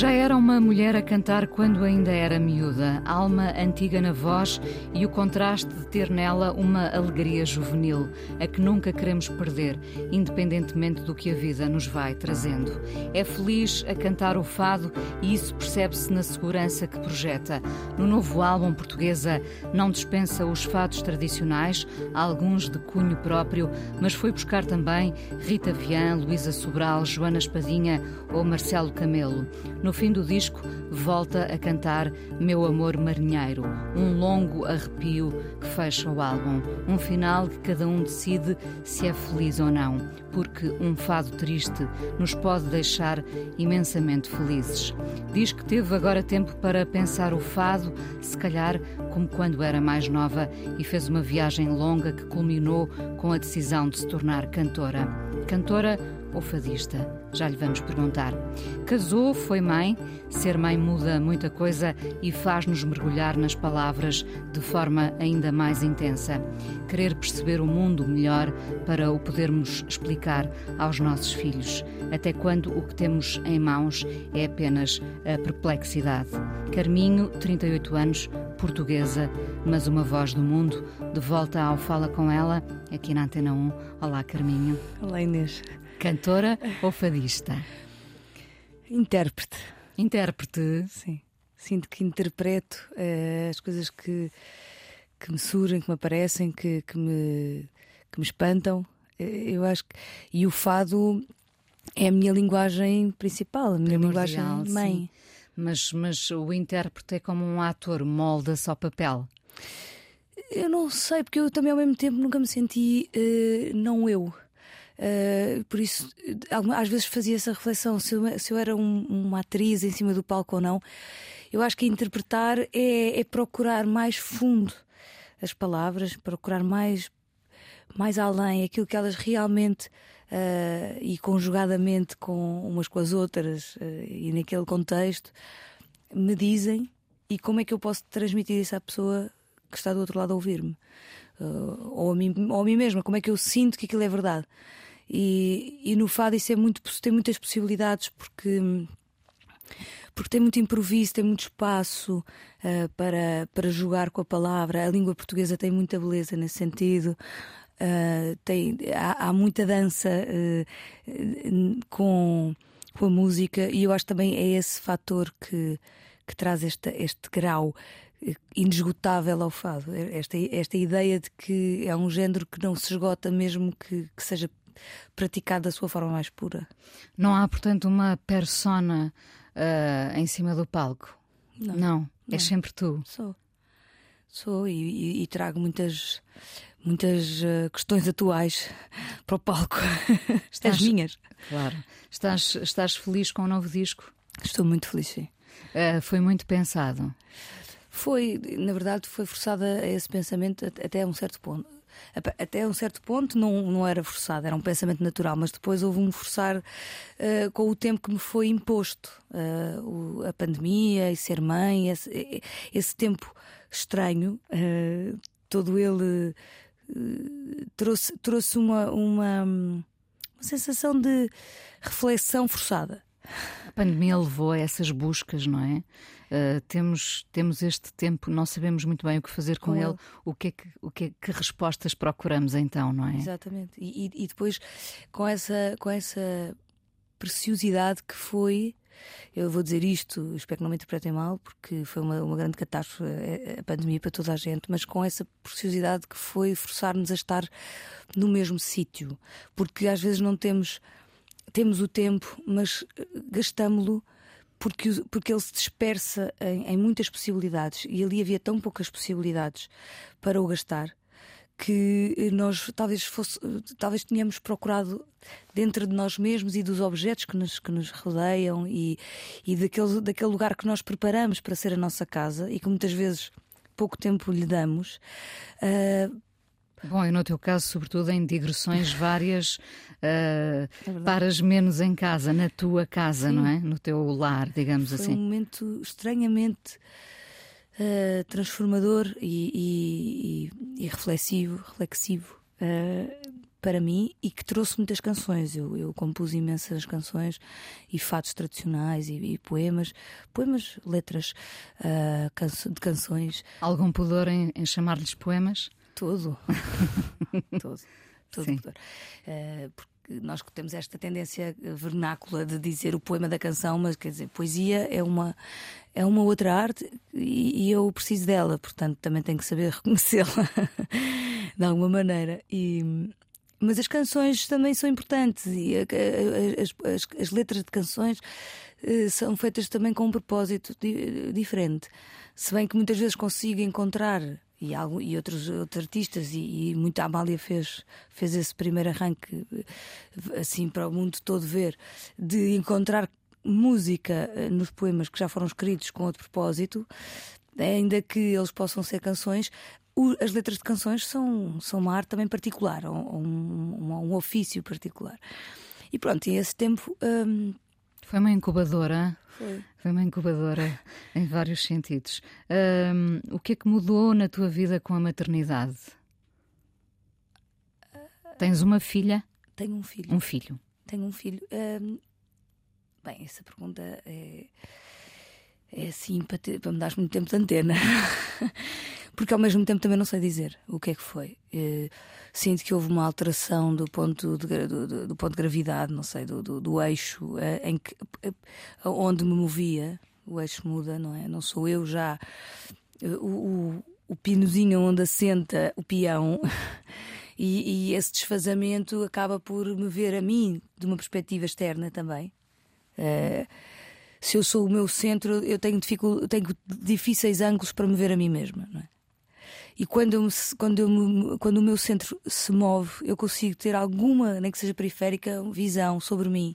Já era uma mulher a cantar quando ainda era miúda, alma antiga na voz e o contraste de ter nela uma alegria juvenil, a que nunca queremos perder, independentemente do que a vida nos vai trazendo. É feliz a cantar o fado e isso percebe-se na segurança que projeta. No novo álbum portuguesa não dispensa os fados tradicionais, alguns de cunho próprio, mas foi buscar também Rita Vian, Luísa Sobral, Joana Espadinha ou Marcelo Camelo. No fim do disco, volta a cantar Meu Amor Marinheiro, um longo arrepio que fecha o álbum. Um final que cada um decide se é feliz ou não, porque um fado triste nos pode deixar imensamente felizes. Diz que teve agora tempo para pensar o fado, se calhar como quando era mais nova, e fez uma viagem longa que culminou com a decisão de se tornar cantora. Cantora ou fadista? Já lhe vamos perguntar. Casou, foi mãe. Ser mãe muda muita coisa e faz-nos mergulhar nas palavras de forma ainda mais intensa. Querer perceber o mundo melhor para o podermos explicar aos nossos filhos, até quando o que temos em mãos é apenas a perplexidade. Carminho, 38 anos, portuguesa, mas uma voz do mundo, de volta ao Fala com ela, aqui na Antena 1. Olá, Carminho. Olá, Inês. Cantora ou fadista? Intérprete. Intérprete? Sim. Sinto que interpreto uh, as coisas que, que me surgem, que me aparecem, que, que, me, que me espantam. Eu acho que. E o fado é a minha linguagem principal, a minha linguagem mãe. Sim. Mas, mas o intérprete é como um ator, molda-se ao papel. Eu não sei, porque eu também ao mesmo tempo nunca me senti uh, não eu. Uh, por isso, às vezes fazia essa reflexão se eu, se eu era um, uma atriz em cima do palco ou não. Eu acho que interpretar é, é procurar mais fundo as palavras, procurar mais, mais além aquilo que elas realmente uh, e conjugadamente com umas com as outras uh, e naquele contexto me dizem e como é que eu posso transmitir isso à pessoa que está do outro lado a ouvir-me. Uh, ou, a mim, ou a mim mesma, como é que eu sinto que aquilo é verdade. E, e no fado isso é muito, tem muitas possibilidades porque porque tem muito improviso, tem muito espaço uh, para, para jogar com a palavra. A língua portuguesa tem muita beleza nesse sentido. Uh, tem, há, há, muita dança uh, com, com a música, e eu acho também é esse fator que, que traz este, este grau inesgotável ao fado. Esta, esta ideia de que é um género que não se esgota, mesmo que, que seja praticado da sua forma mais pura. Não há, portanto, uma persona uh, em cima do palco? Não. Não, é sempre tu. Sou. Sou e, e, e trago muitas muitas uh, questões atuais para o palco. Estás, As minhas. Claro. Estás, estás feliz com o novo disco? Estou muito feliz, sim. Uh, foi muito pensado. Foi, na verdade, foi forçada a esse pensamento até um certo ponto até um certo ponto não, não era forçado, era um pensamento natural, mas depois houve um forçar uh, com o tempo que me foi imposto. Uh, o, a pandemia e ser mãe, esse, esse tempo estranho, uh, todo ele trouxe, trouxe uma, uma, uma sensação de reflexão forçada. A pandemia levou a essas buscas, não é? Uh, temos, temos este tempo, não sabemos muito bem o que fazer com, com ele. ele, o que é que, o que, é, que respostas procuramos então, não é? Exatamente. E, e, e depois com essa, com essa preciosidade que foi. Eu vou dizer isto, espero que não me interpretem mal, porque foi uma, uma grande catástrofe a, a pandemia para toda a gente, mas com essa preciosidade que foi forçar-nos a estar no mesmo sítio, porque às vezes não temos temos o tempo, mas gastamo-lo porque, porque ele se dispersa em, em, muitas possibilidades e ali havia tão poucas possibilidades para o gastar que nós talvez fosse, talvez tenhamos procurado dentro de nós mesmos e dos objetos que nos, que nos rodeiam e, e daquele, daquele lugar que nós preparamos para ser a nossa casa e que muitas vezes pouco tempo lhe damos. Uh, Bom, e no teu caso, sobretudo em digressões várias, uh, é paras menos em casa, na tua casa, Sim. não é? No teu lar, digamos Foi assim. um momento estranhamente uh, transformador e, e, e, reflexivo, reflexivo uh, para mim e que trouxe muitas canções. Eu, eu compus imensas canções e fatos tradicionais e, e poemas, poemas, letras uh, de canções. Algum pudor em, em chamar-lhes poemas? Todo. todo. Todo pudor. Uh, porque nós temos esta tendência vernácula de dizer o poema da canção, mas quer dizer, poesia é uma, é uma outra arte e, e eu preciso dela, portanto também tenho que saber reconhecê-la de alguma maneira. E, mas as canções também são importantes e as, as, as, letras de canções uh, são feitas também com um propósito di, diferente. Se bem que muitas vezes consigo encontrar e, algo, e outros, outros artistas, e, e muita Amália fez, fez esse primeiro arranque assim para o mundo todo ver, de encontrar música eh, nos poemas que já foram escritos com outro propósito, ainda que eles possam ser canções, as letras de canções são, são uma arte também particular, um, um, um ofício particular. E pronto, e esse tempo. Hum, foi uma incubadora. Foi. Foi uma incubadora em vários sentidos. Um, o que é que mudou na tua vida com a maternidade? Tens uma filha? Tenho um filho. Um filho. Tenho um filho. Um, bem, essa pergunta é, é assim para, ter, para me dar muito tempo de antena. Porque ao mesmo tempo também não sei dizer o que é que foi. Uh, sinto que houve uma alteração do ponto de, do, do ponto de gravidade, não sei, do, do, do eixo uh, em que, uh, onde me movia. O eixo muda, não é? Não sou eu já o, o, o pinozinho onde assenta o peão. e, e, esse desfazamento acaba por me ver a mim de uma perspectiva externa também. se eu sou o meu centro, eu tenho, dificul... tenho difíceis ângulos para me ver a mim mesma. Não é? E quando, eu me, quando, eu me, quando o meu centro se move, eu consigo ter alguma, nem que seja periférica, visão sobre mim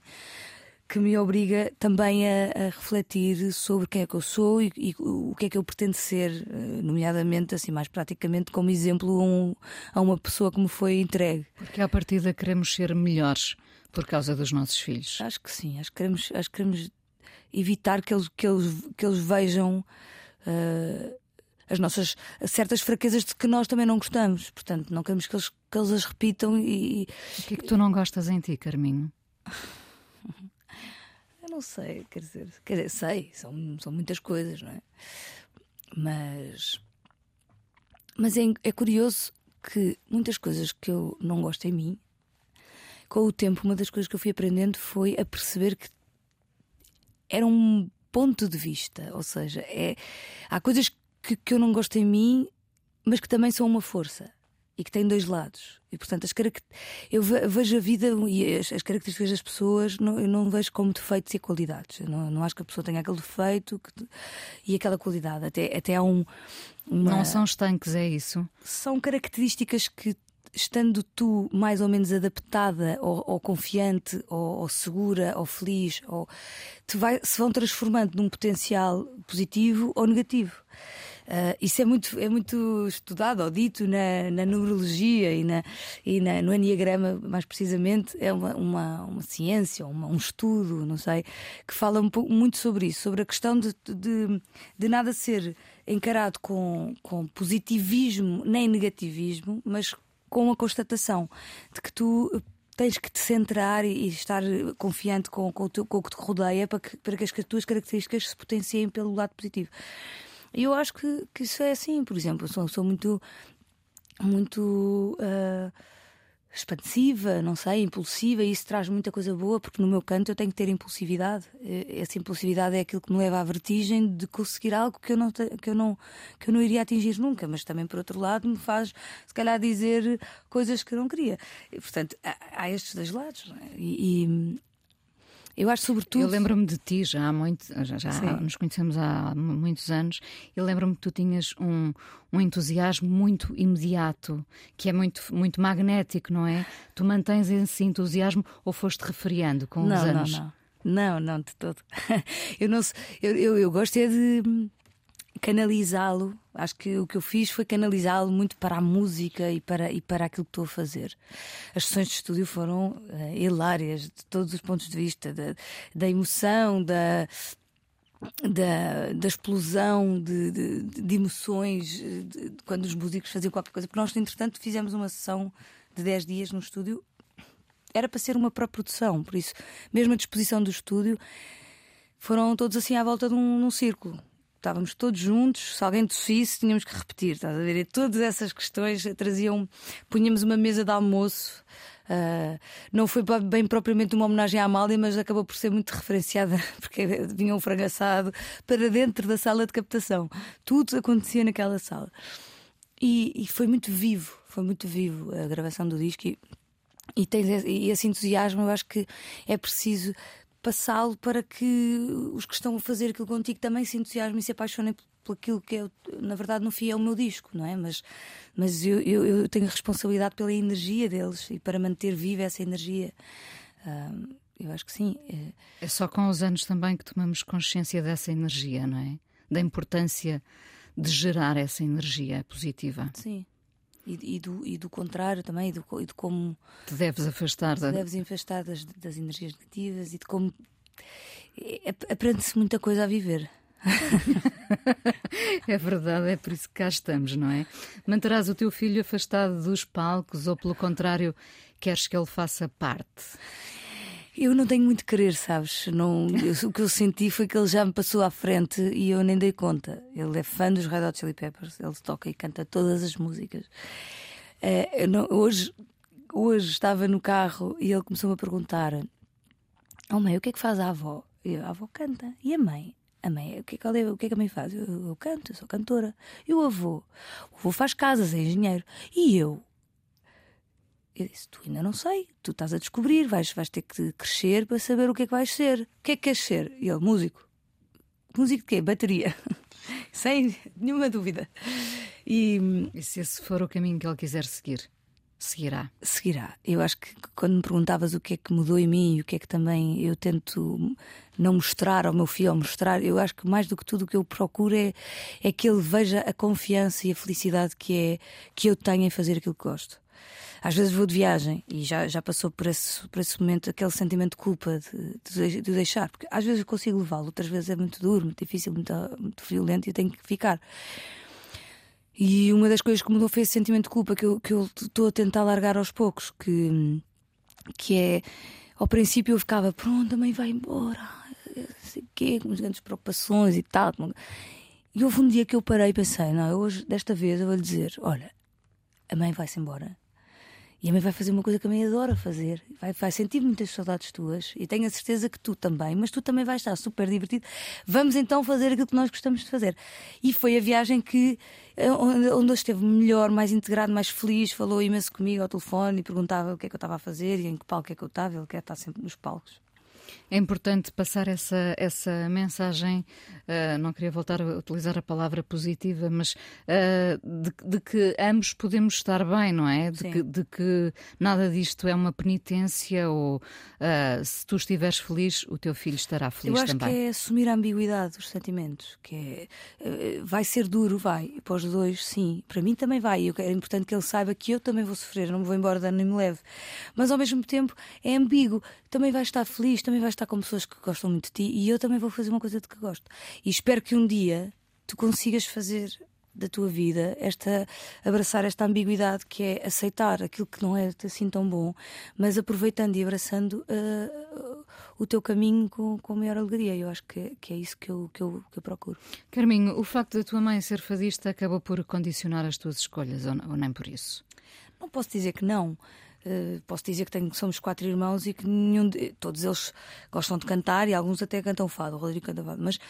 que me obriga também a, a, refletir sobre quem é que eu sou e, e, o que é que eu pretendo ser, eh, nomeadamente, assim, mais praticamente, como exemplo a, um, a uma pessoa que me foi entregue. Porque à partida queremos ser melhores por causa dos nossos filhos. Acho que sim, acho que queremos, acho que queremos evitar que eles, que eles, que eles vejam. Uh, as nossas certas fraquezas de que nós também não gostamos. Portanto, não queremos que eles, que eles as repitam e. O que é que tu não gostas em ti, Carminho? Eu não sei, quer dizer, quer dizer, sei, são, são muitas coisas, não é? Mas. Mas é, é curioso que muitas coisas que eu não gosto em mim, com o tempo, uma das coisas que eu fui aprendendo foi a perceber que era um ponto de vista, ou seja, é, há coisas que, que eu não gosto em mim, mas que também são uma força e que têm dois lados. E portanto, as eu vejo a vida e as, as características das pessoas, não, eu não vejo como defeitos e qualidades. Eu não, não acho que a pessoa tenha aquele defeito que, e aquela qualidade. Até, até há um. Uma, não são estanques, é isso? São características que, estando tu mais ou menos adaptada ou, ou confiante ou, ou, segura ou feliz ou te vai, se vão transformando num potencial positivo ou negativo. Uh, isso é muito, é muito estudado ou dito na, na numerologia e, na, e na, no Enneagrama, mais precisamente, é uma, uma, uma ciência, uma, um estudo, não sei, que fala um pouco, muito sobre isso, sobre a questão de, de, de nada ser encarado com, com positivismo nem negativismo, mas com a constatação de que tu tens que te centrar e, estar confiante com, com, o, teu, com o que te rodeia para que, para que as tuas características se potenciem pelo lado positivo. E eu acho que, que isso é assim, por exemplo, eu sou, muito, muito uh, expansiva, não sei, impulsiva, e isso traz muita coisa boa, porque no meu canto eu tenho que ter impulsividade. Essa impulsividade é aquilo que me leva à vertigem de conseguir algo que eu não, que eu não, que eu não iria atingir nunca, mas também, por outro lado, me faz, se calhar, dizer coisas que eu não queria. E, portanto, há, há estes dois lados. É? E, e, Eu acho, sobretudo. Eu lembro-me de ti já há muito, já, já nos conhecemos há muitos anos, e lembro-me que tu tinhas um, um entusiasmo muito imediato, que é muito, muito magnético, não é? Tu mantens esse entusiasmo ou foste refriando com não, os anos? Não, não. Não, não, de todo. eu, não, eu, eu, eu gosto é de canalizá-lo. Acho que o que eu fiz foi canalizá-lo muito para a música e para, e para aquilo que estou a fazer. As sessões de estúdio foram uh, hilárias de todos os pontos de vista da, da emoção, da, da, da explosão de, de, de emoções de, quando os músicos faziam qualquer coisa. Porque nós, entretanto, fizemos uma sessão de 10 dias no estúdio era para ser uma pré-produção, por isso, mesmo a disposição do estúdio, foram todos assim à volta de um, num círculo. Estávamos todos juntos, se alguém tossisse, tínhamos que repetir, estás a ver? E todas essas questões traziam. Punhamos uma mesa de almoço. Uh, não foi bem propriamente uma homenagem à Amália, mas acabou por ser muito referenciada, porque vinha um frangaçado para dentro da sala de captação. Tudo acontecia naquela sala. E, e foi muito vivo, foi muito vivo a gravação do disco. E e tens esse, esse entusiasmo, eu acho que é preciso passá-lo para que os que estão a fazer aquilo contigo também se entusiasmem e se apaixonem por aquilo que é, na verdade, no fim é o meu disco, não é? Mas, mas eu, eu, eu tenho responsabilidade pela energia deles e para manter viva essa energia. Eu acho que sim. É... é só com os anos também que tomamos consciência dessa energia, não é? Da importância de gerar essa energia positiva. Sim e, e, do, e do contrário também, e, do, e de como te deves afastar, te deves afastar das, das energias negativas e de como é, aprende-se muita coisa a viver. é verdade, é por isso que cá estamos, não é? Manterás o teu filho afastado dos palcos ou, pelo contrário, queres que ele faça parte? Eu não tenho muito querer, sabes? Não, eu, o que eu senti foi que ele já me passou à frente e eu nem dei conta. Ele é fã dos Red Hot Chili Peppers, ele toca e canta todas as músicas. É, não, hoje, hoje estava no carro e ele começou-me a perguntar: Oh mãe, o que é que faz a avó? Eu, a avó canta. E a mãe? A mãe, o que é que, ela, o que, é que a mãe faz? Eu, eu canto, eu sou cantora. E o avô? O avô faz casas, é engenheiro. E eu? Eu disse: Tu ainda não sei, tu estás a descobrir, vais, vais ter que crescer para saber o que é que vais ser. O que é que queres ser? E ele: Músico. Músico de quê? Bateria. Sem nenhuma dúvida. E, e se esse for o caminho que ele quiser seguir? Seguirá. Seguirá. Eu acho que quando me perguntavas o que é que mudou em mim e o que é que também eu tento não mostrar ao meu filho, ou mostrar, eu acho que mais do que tudo o que eu procuro é, é que ele veja a confiança e a felicidade que é que eu tenho em fazer aquilo que gosto. Às vezes vou de viagem e já, já passou por esse, por esse momento aquele sentimento de culpa de, de, de deixar, porque às vezes eu consigo levá-lo, outras vezes é muito duro, muito difícil, muito, muito violento e eu tenho que ficar. E uma das coisas que mudou foi esse sentimento de culpa que eu estou a tentar largar aos poucos, que, que é ao princípio eu ficava, pronto, a mãe vai embora, sei quê, com grandes preocupações e tal. E houve um dia que eu parei e pensei, não, hoje, desta vez, eu vou lhe dizer: olha, a mãe vai-se embora. E a mãe vai fazer uma coisa que a mãe adora fazer. Vai, vai sentir muitas saudades tuas. E tenho a certeza que tu também. Mas tu também vais estar super divertido. Vamos então fazer aquilo que nós gostamos de fazer. E foi a viagem que eh, onde, onde ele esteve melhor, mais integrado, mais feliz. Falou imenso comigo ao telefone e perguntava o que é que eu estava a fazer e em que palco é que eu estava. Ele quer estar sempre nos palcos. É importante passar essa, essa mensagem, uh, não queria voltar a utilizar a palavra positiva, mas uh, de, de, que ambos podemos estar bem, não é? De que, de que, nada disto é uma penitência ou uh, se tu estiveres feliz, o teu filho estará feliz também. Eu acho também. que é assumir a ambiguidade dos sentimentos, que é, vai ser duro, vai, para os dois, sim. Para mim também vai. É importante que ele saiba que eu também vou sofrer, não me vou embora dando nem me leve. Mas ao mesmo tempo é ambíguo, também vai estar feliz, também vai estar com pessoas que gostam muito de ti e eu também vou fazer uma coisa de que gosto. E espero que um dia tu consigas fazer da tua vida esta abraçar esta ambiguidade que é aceitar aquilo que não é assim tão bom, mas aproveitando e abraçando uh, o teu caminho com, com maior alegria. Eu acho que, que é isso que eu, que, eu, que eu procuro. Carminho, o facto da tua mãe ser fadista acabou por condicionar as tuas escolhas, ou, ou nem por isso? Não posso dizer que não. Uh, posso dizer que tenho, somos quatro irmãos e que nenhum de, todos eles gostam de cantar e alguns até cantam fado, o Rodrigo canta fado, mas,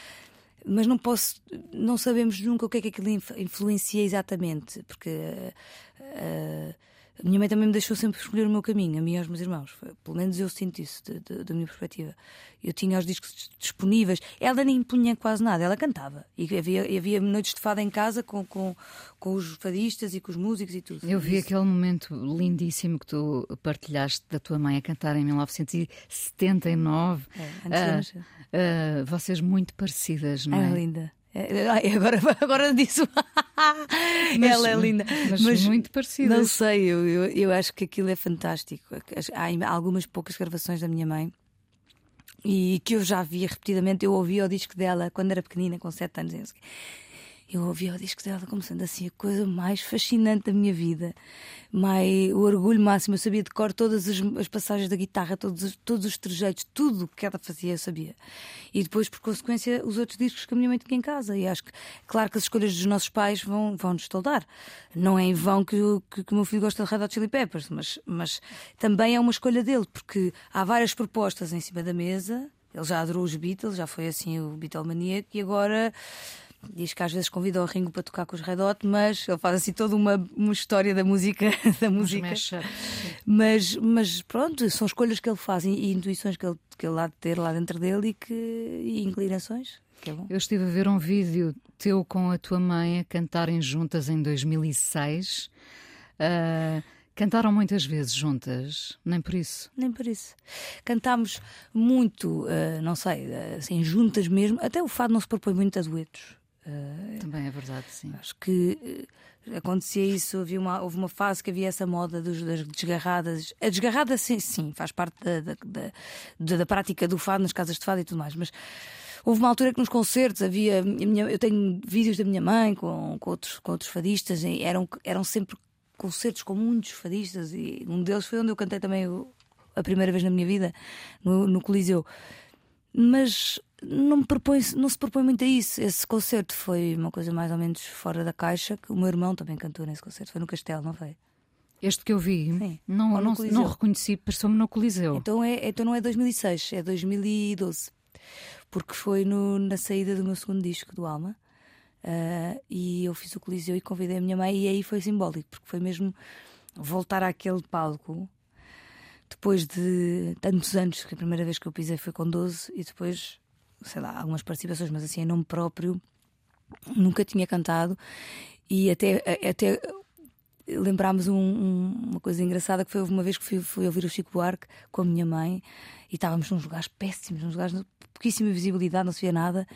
mas não posso, não sabemos nunca o que é que aquilo influencia exatamente, porque uh, A minha mãe também me deixou sempre escolher o meu caminho, a mim e aos meus irmãos. Foi, pelo menos eu sinto isso de, de, da minha perspectiva. Eu tinha os discos disponíveis. Ela nem punha quase nada, ela cantava. E havia, havia noites de fada em casa com, com, com os fadistas e com os músicos e tudo. Eu vi isso. aquele momento lindíssimo que tu partilhaste da tua mãe a cantar em 1979. É, antes uh, uh, vocês muito parecidas, não é? É linda. É, agora, agora disso. Mas, Ela é linda. Mas, mas muito parecida. Não sei, eu, eu, eu, acho que aquilo é fantástico. Há algumas poucas gravações da minha mãe e que eu já via repetidamente. Eu ouvia o disco dela quando era pequenina, com 7 anos eu ouvia o disco dela como sendo assim a coisa mais fascinante da minha vida, mais, o orgulho máximo. Eu sabia de cor todas as, as passagens da guitarra, todos, os, todos os trejeitos, tudo o que ela fazia eu sabia. E depois, por consequência, os outros discos que a minha mãe tinha em casa. E acho que, claro que as escolhas dos nossos pais vão, vão nos toldar. Não é em vão que, que, que o meu filho gosta de Red Hot Chili Peppers, mas, mas também é uma escolha dele, porque há várias propostas em cima da mesa. Ele já adorou os Beatles, já foi assim o Beatlemaniac, e agora Diz que às vezes convida o Ringo para tocar com os Red Hot, mas ele faz assim toda uma, uma história da música. Da música. Mas, mas pronto, são escolhas que ele faz e, e intuições que ele, que ele há de ter lá dentro dele e, que, e inclinações. Que é. Eu estive a ver um vídeo teu com a tua mãe a cantarem juntas em 2006. Uh, Cantaram muitas vezes juntas, nem por isso? Nem por isso. Cantámos muito, uh, não sei, assim, juntas mesmo. Até o fado não se propõe muito a duetos. Uh, Também é verdade, sim. Acho que uh, acontecia isso, havia uma, houve uma fase que havia essa moda dos, das desgarradas. A desgarrada, sim, sim faz parte da, da, da, da, prática do fado nas casas de fado e tudo mais, mas houve uma altura que nos concertos havia. Minha, eu tenho vídeos da minha mãe com, com, outros, com outros fadistas e eram, eram sempre concertos com muitos fadistas e um deles foi onde eu cantei também a primeira vez na minha vida, no, no Coliseu. Mas não, me propõe, não se propõe muito a isso. Esse concerto foi uma coisa mais ou menos fora da caixa, que o meu irmão também cantou nesse concerto, foi no Castelo, não foi? Este que eu vi, Sim. não, não, não reconheci, pareceu-me no Coliseu. Então, é, então não é 2006, é 2012, porque foi no, na saída do meu segundo disco, do Alma. Uh, e eu fiz o Coliseu e convidei a minha mãe, e aí foi simbólico, porque foi mesmo voltar àquele palco depois de tantos anos, que a primeira vez que eu pisei foi com 12, e depois sei lá, algumas participações, mas assim, em nome próprio, nunca tinha cantado. E até, até lembrámos um, um, uma coisa engraçada que foi uma vez que fui, fui ouvir o Chico Buarque com a minha mãe e estávamos nos lugares péssimos, nos lugares de pouquíssima visibilidade, não se via nada.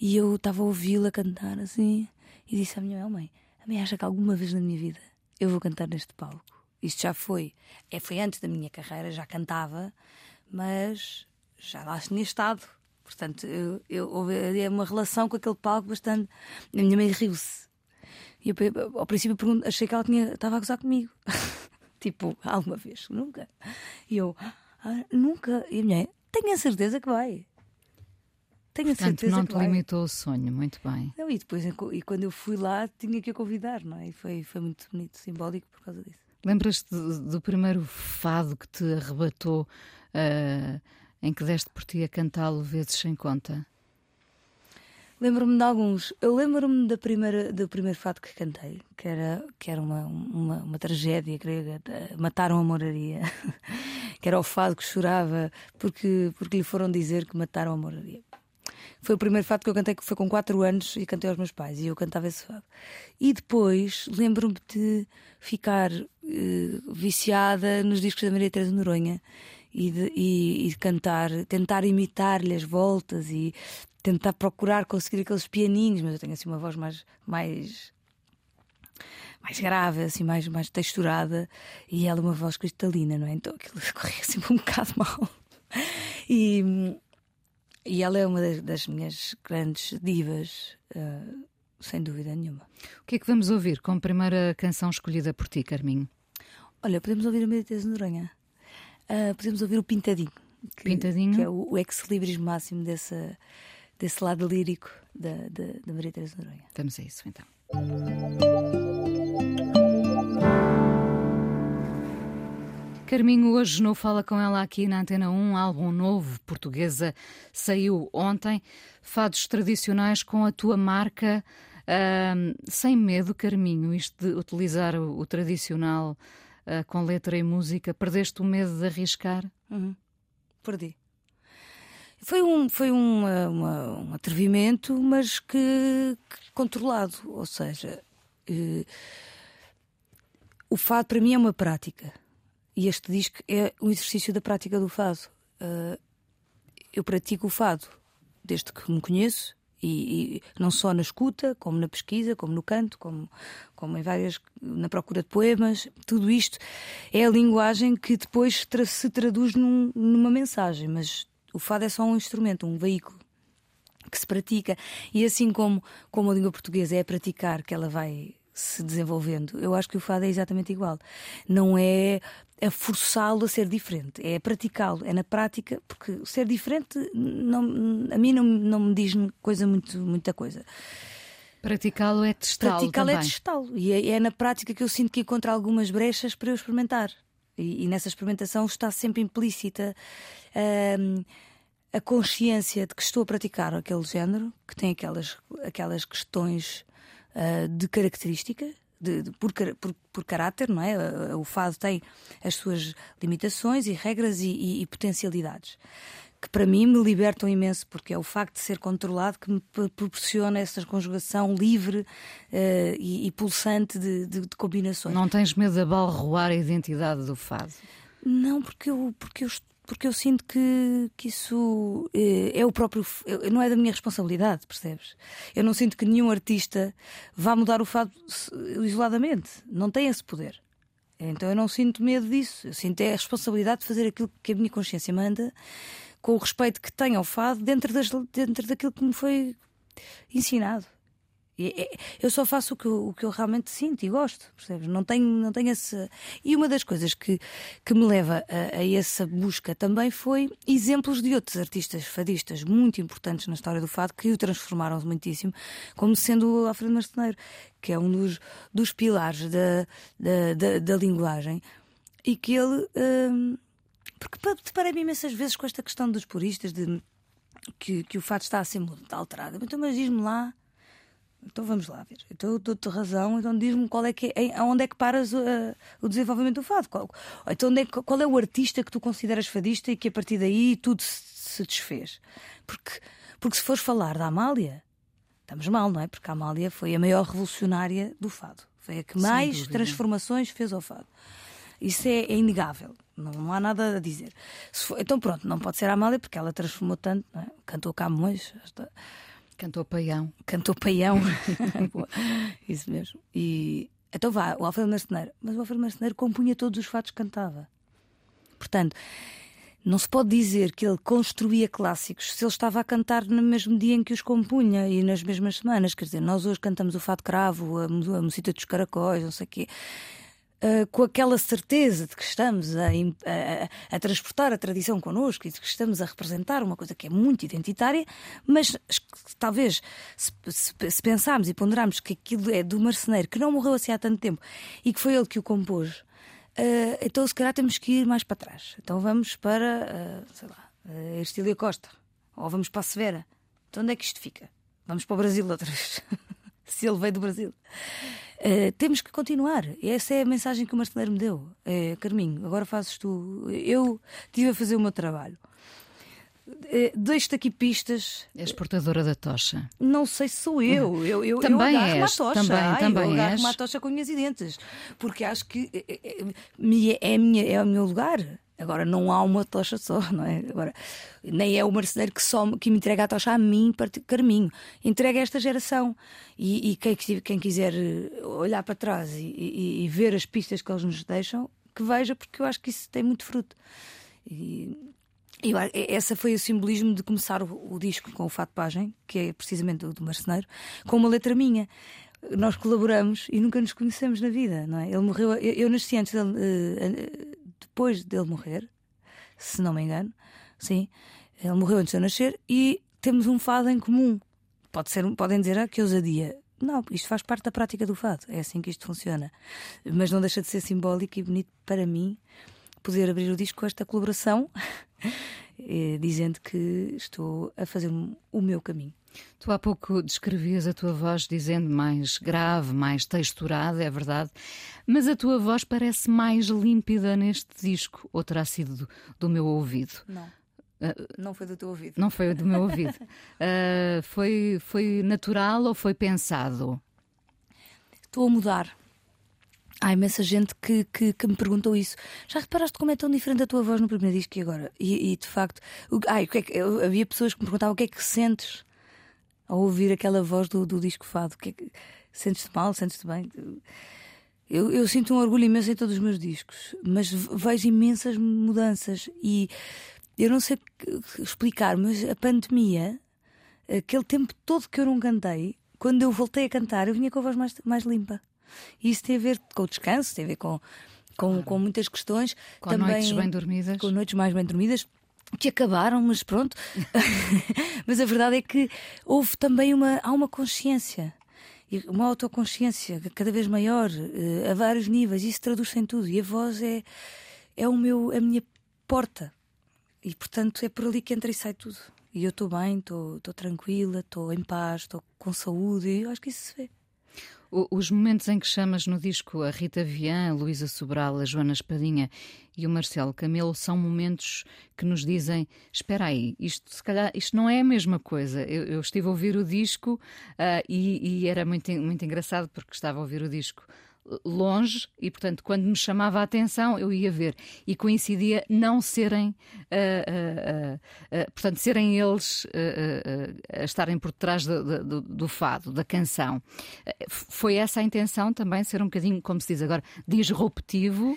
E eu estava a ouvi-la cantar assim e disse à minha mãe: A mãe acha que alguma vez na minha vida eu vou cantar neste palco. Isto já foi, é, foi antes da minha carreira, já cantava, mas já lá tinha estado. Portanto, eu, eu, houve uma relação com aquele palco bastante. A minha mãe riu-se. E eu, ao princípio, pergunto, achei que ela tinha, estava a gozar comigo. tipo, alguma vez? Nunca. E eu, ah, nunca. E a minha mãe, tenho a certeza que vai. Tenho Portanto, a certeza não te limitou o sonho, muito bem. Não, e depois, e quando eu fui lá, tinha que a convidar, não é? E foi, foi muito bonito, simbólico por causa disso. Lembras-te do, do, primeiro fado que te arrebatou? Uh, em que deste por ti a cantá-lo vezes sem conta? Lembro-me de alguns. Eu lembro-me da primeira, do primeiro fato que cantei, que era, que era uma, uma, uma tragédia grega. Mataram a moraria. que era o fado que chorava porque, porque lhe foram dizer que mataram a moraria. Foi o primeiro fato que eu cantei, que foi com 4 anos e cantei aos meus pais, e eu cantava esse fado. E depois lembro-me de ficar uh, viciada nos discos da Maria Teresa Noronha e de, e, e cantar, tentar imitar-lhe as voltas e tentar procurar conseguir aqueles pianinhos, mas eu tenho assim uma voz mais, mais mais grave, assim, mais, mais texturada, e ela uma voz cristalina, não é? Então aquilo corria assim um bocado mal. E, e ela é uma das, das minhas grandes divas, uh, sem dúvida nenhuma. O que é que vamos ouvir como primeira canção escolhida por ti, Carminho? Olha, podemos ouvir a Meditação de Noronha uh, podemos ouvir o Pintadinho. Que, Pintadinho? Que é o, o ex-libris máximo desse, desse lado lírico da, da, da Maria Teresa Noronha. Vamos a isso então. Carminho hoje não fala com ela aqui na Antena 1, álbum novo, portuguesa, saiu ontem. Fados tradicionais com a tua marca, uh, sem medo, Carminho, isto de utilizar o, o tradicional uh, com letra e música, perdeste o medo de arriscar? Uhum. Perdi. Foi um, foi uma, uma, um atrevimento, mas que, que controlado. Ou seja, eh, o fado para mim é uma prática. E este disco é um exercício da prática do fado. Uh, eu pratico o fado desde que me conheço e, e, não só na escuta, como na pesquisa, como no canto, como, como em várias na procura de poemas, tudo isto é a linguagem que depois tra se traduz num, numa mensagem, mas o fado é só um instrumento, um veículo que se pratica e assim como como a língua portuguesa é a praticar que ela vai se desenvolvendo, eu acho que o fado é exatamente igual. Não é a forçá-lo a ser diferente, é praticá-lo, é na prática, porque ser diferente não, a mim não, não me diz coisa muito, muita coisa. Praticá-lo é testá-lo. Praticá-lo é testá-lo. E é, é, na prática que eu sinto que encontro algumas brechas para eu experimentar. E, e nessa experimentação está sempre implícita hum, a consciência de que estou a praticar aquele género, que tem aquelas, aquelas questões uh, de característica, de, de, por, por, por, caráter, não é? O fado tem as suas limitações e regras e, e, e, potencialidades. Que para mim me libertam imenso, porque é o facto de ser controlado que me proporciona essa conjugação livre uh, e, e, pulsante de, de, de, combinações. Não tens medo de abalroar a identidade do fado? Não, porque eu, porque eu porque eu sinto que, que isso é, é o próprio. não é da minha responsabilidade, percebes? Eu não sinto que nenhum artista vá mudar o fado isoladamente. Não tem esse poder. Então eu não sinto medo disso. Eu sinto é a responsabilidade de fazer aquilo que a minha consciência manda, com o respeito que tenho ao fado, dentro, das, dentro daquilo que me foi ensinado. Eu só faço o que eu, o que eu realmente sinto e gosto, percebes? Não tenho, não tenho essa. E uma das coisas que, que me leva a, a essa busca também foi exemplos de outros artistas fadistas muito importantes na história do fado que o transformaram muitíssimo, como sendo o Alfredo Marceneiro, que é um dos, dos pilares da, da, da, da linguagem e que ele. Hum, porque deparei-me imensas vezes com esta questão dos puristas de que, que o fato está a ser alterado. Então, mas diz-me lá então vamos lá ver. Então eu dou-te razão, então diz-me qual é que é, onde é que paras uh, o desenvolvimento do fado. Qual, então onde é, qual é o artista que tu consideras fadista e que a partir daí tudo se, se desfez? Porque, porque se fores falar da Amália, estamos mal, não é? Porque a Amália foi a maior revolucionária do fado. Foi a que mais transformações fez ao fado. Isso é, é inegável. Não, não, há nada a dizer. For, então pronto, não pode ser a Amália porque ela transformou tanto, é? cantou Camões. Esta, Cantou Paião. Cantou Paião. Isso mesmo. E então vá, o Alfredo Marceneiro. Mas o Alfredo Marceneiro compunha todos os fatos que cantava. Portanto, não se pode dizer que ele construía clássicos se ele estava a cantar no mesmo dia em que os compunha e nas mesmas semanas. Quer dizer, nós hoje cantamos o Fado Cravo, a, a Mocita dos Caracóis, não sei o quê. Uh, com aquela certeza de que estamos a, a, a, transportar a tradição connosco e de que estamos a representar uma coisa que é muito identitária, mas talvez se, se, se pensarmos e ponderarmos que aquilo é do marceneiro que não morreu assim há tanto tempo e que foi ele que o compôs, uh, então se calhar temos que ir mais para trás. Então vamos para, uh, sei lá, uh, Estília Costa ou vamos para a Severa. Então onde é que isto fica? Vamos para o Brasil outra vez. se ele veio do Brasil. Uh, temos que continuar. Essa é a mensagem que o marceneiro me deu. É, Carminho, agora fazes tu. Eu estive a fazer o meu trabalho. Uh, Deixo-te aqui pistas. És portadora da tocha. Não sei se sou eu. Eu, eu também eu és. tocha. Também, Ai, também eu agarro és. uma tocha com unhas e dentes. Porque acho que é, é, é, minha, é o meu lugar. Agora não há uma tocha só, não é? Agora, nem é o marceneiro que, só, que me entrega a tocha a mim, Carminho. Entrega a esta geração. E, e quem, quem, quiser eh, olhar para trás e, e, e, ver as pistas que eles nos deixam, que veja, porque eu acho que isso tem muito fruto. E, e essa foi o simbolismo de começar o, o disco com o Fato Pagem, que é precisamente o do marceneiro, com uma letra minha nós colaboramos e nunca nos conhecemos na vida, não é? Ele morreu, eu, eu nasci antes dele, uh, depois dele morrer, se não me engano, sim, ele morreu antes de eu nascer e temos um fado em comum. Pode ser, podem dizer ah, que ousadia. Não, isto faz parte da prática do fado, é assim que isto funciona. Mas não deixa de ser simbólico e bonito para mim poder abrir o disco com esta colaboração, eh, dizendo que estou a fazer o meu caminho. Tu há pouco descrevias a tua voz dizendo mais grave, mais texturada, é verdade, mas a tua voz parece mais límpida neste disco, ou terá sido do, do meu ouvido? Não. Uh, não foi do teu ouvido. Não foi do meu ouvido. Uh, foi, foi natural ou foi pensado? Estou a mudar. Há imensa gente que, que, que, me perguntou isso. Já reparaste como é tão diferente a tua voz no primeiro disco e agora? E, e de facto, o, ai, o que é que, eu, havia pessoas que me perguntavam o que é que sentes ao ouvir aquela voz do, do disco fado. Que é que, sentes-te mal? Sentes-te bem? Eu, eu, sinto um orgulho imenso em todos os meus discos, mas vejo imensas mudanças e eu não sei explicar, mas a pandemia, aquele tempo todo que eu não cantei, quando eu voltei a cantar, eu vinha com a voz mais, mais limpa. E isso tem a ver com o descanso, tem a ver com, com, com muitas questões. Com também, noites bem dormidas. Com noites mais bem dormidas que acabaram, mas pronto. mas a verdade é que houve também uma, há uma consciência, uma autoconsciência cada vez maior, eh, a vários níveis, isso traduz-se em tudo. E a voz é, é o meu, a minha porta. E portanto é por ali que entra e sai tudo. E eu estou bem, estou tranquila, estou em paz, estou com saúde, e eu acho que isso se vê. Os momentos em que chamas no disco a Rita Vian, a Luísa Sobral, a Joana Espadinha e o Marcelo Camelo são momentos que nos dizem: espera aí, isto se calhar isto não é a mesma coisa. Eu, eu estive a ouvir o disco uh, e, e, era muito, muito engraçado porque estava a ouvir o disco longe e, portanto, quando me chamava a atenção, eu ia ver. E coincidia não serem, uh, uh, uh, portanto, serem eles a estarem por trás do, do, do, fado, da canção. Foi essa a intenção também, ser um bocadinho, como se diz agora, disruptivo.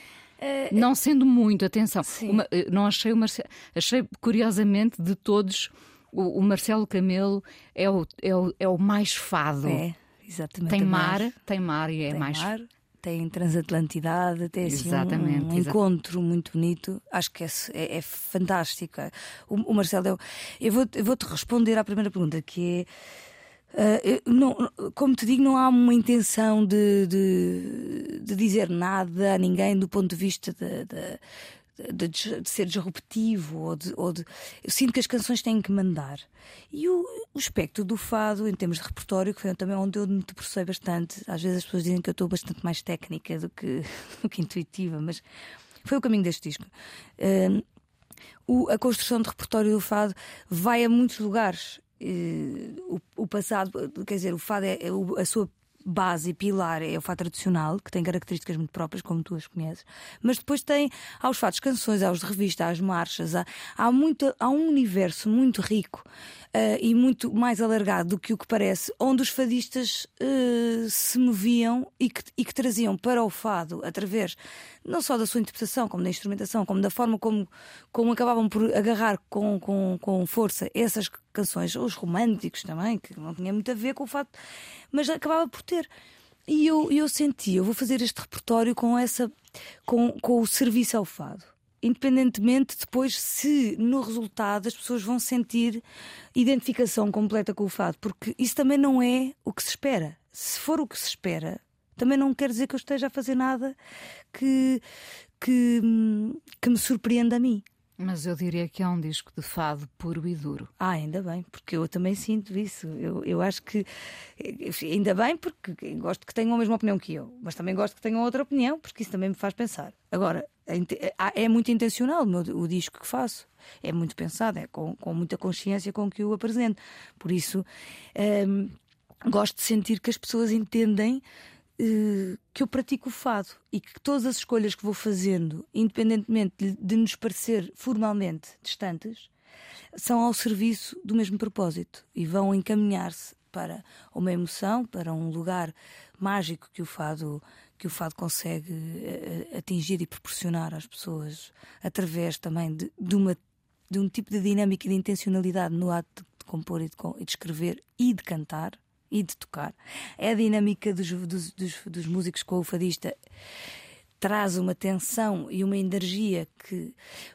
Não sendo muito, atenção, uma, não achei o Marcelo, achei curiosamente de todos o, o Marcelo Camelo é o, é, o, é o mais fado. É. Exatamente. Tem mar, tem mar e é tem mais. Mar, tem transatlantidade, tem assim um, um encontro muito bonito. Acho que é, é, é fantástico. O, o Marcelo, eu, eu vou-te vou responder à primeira pergunta, que é. Uh, não, como te digo, não há uma intenção de, de, de, dizer nada a ninguém do ponto de vista de, de de, de, ser disruptivo ou de, ou de, Eu sinto que as canções têm que mandar. E o, o espectro do fado, em termos de repertório, que foi também onde eu me debrucei bastante. Às vezes as pessoas dizem que eu estou bastante mais técnica do que, do que intuitiva, mas foi o caminho deste disco. Uh, o, a construção de repertório do fado vai a muitos lugares. Uh, o, o, passado, quer dizer, o fado é, é a sua base e pilar é o fado tradicional, que tem características muito próprias, como tu as conheces, mas depois tem aos fados canções, aos de revista, às marchas, há, há, muito, há um universo muito rico uh, e muito mais alargado do que o que parece, onde os fadistas uh, se moviam e que, e que traziam para o fado, através não só da sua interpretação, como da instrumentação, como da forma como, como acabavam por agarrar com, com, com força essas canções, os românticos também, que não tinha muito a ver com o fato, mas acabava por ter. E eu, eu senti, eu vou fazer este repertório com essa com, com o serviço ao fado independentemente depois se no resultado as pessoas vão sentir identificação completa com o fado, porque isso também não é o que se espera. Se for o que se espera, também não quer dizer que eu esteja a fazer nada que, que, que me surpreenda a mim. Mas eu diria que é um disco de fado puro e duro. Ah, ainda bem, porque eu também sinto isso. Eu, eu acho que. Ainda bem, porque gosto que tenham a mesma opinião que eu, mas também gosto que tenham outra opinião, porque isso também me faz pensar. Agora, é, é muito intencional o, meu, o disco que faço. É muito pensado, é com, com muita consciência com que o apresento. Por isso, hum, gosto de sentir que as pessoas entendem que eu pratico o fado e que todas as escolhas que vou fazendo, independentemente de nos parecer formalmente distantes, são ao serviço do mesmo propósito e vão encaminhar-se para uma emoção, para um lugar mágico que o fado que o fado consegue eh, eh, atingir e proporcionar às pessoas através também de, de uma de um tipo de dinâmica e de intencionalidade no ato de compor e de, e de escrever e de cantar e de tocar. É a dinâmica dos, dos, dos, dos músicos com o fadista traz uma tensão e uma energia que.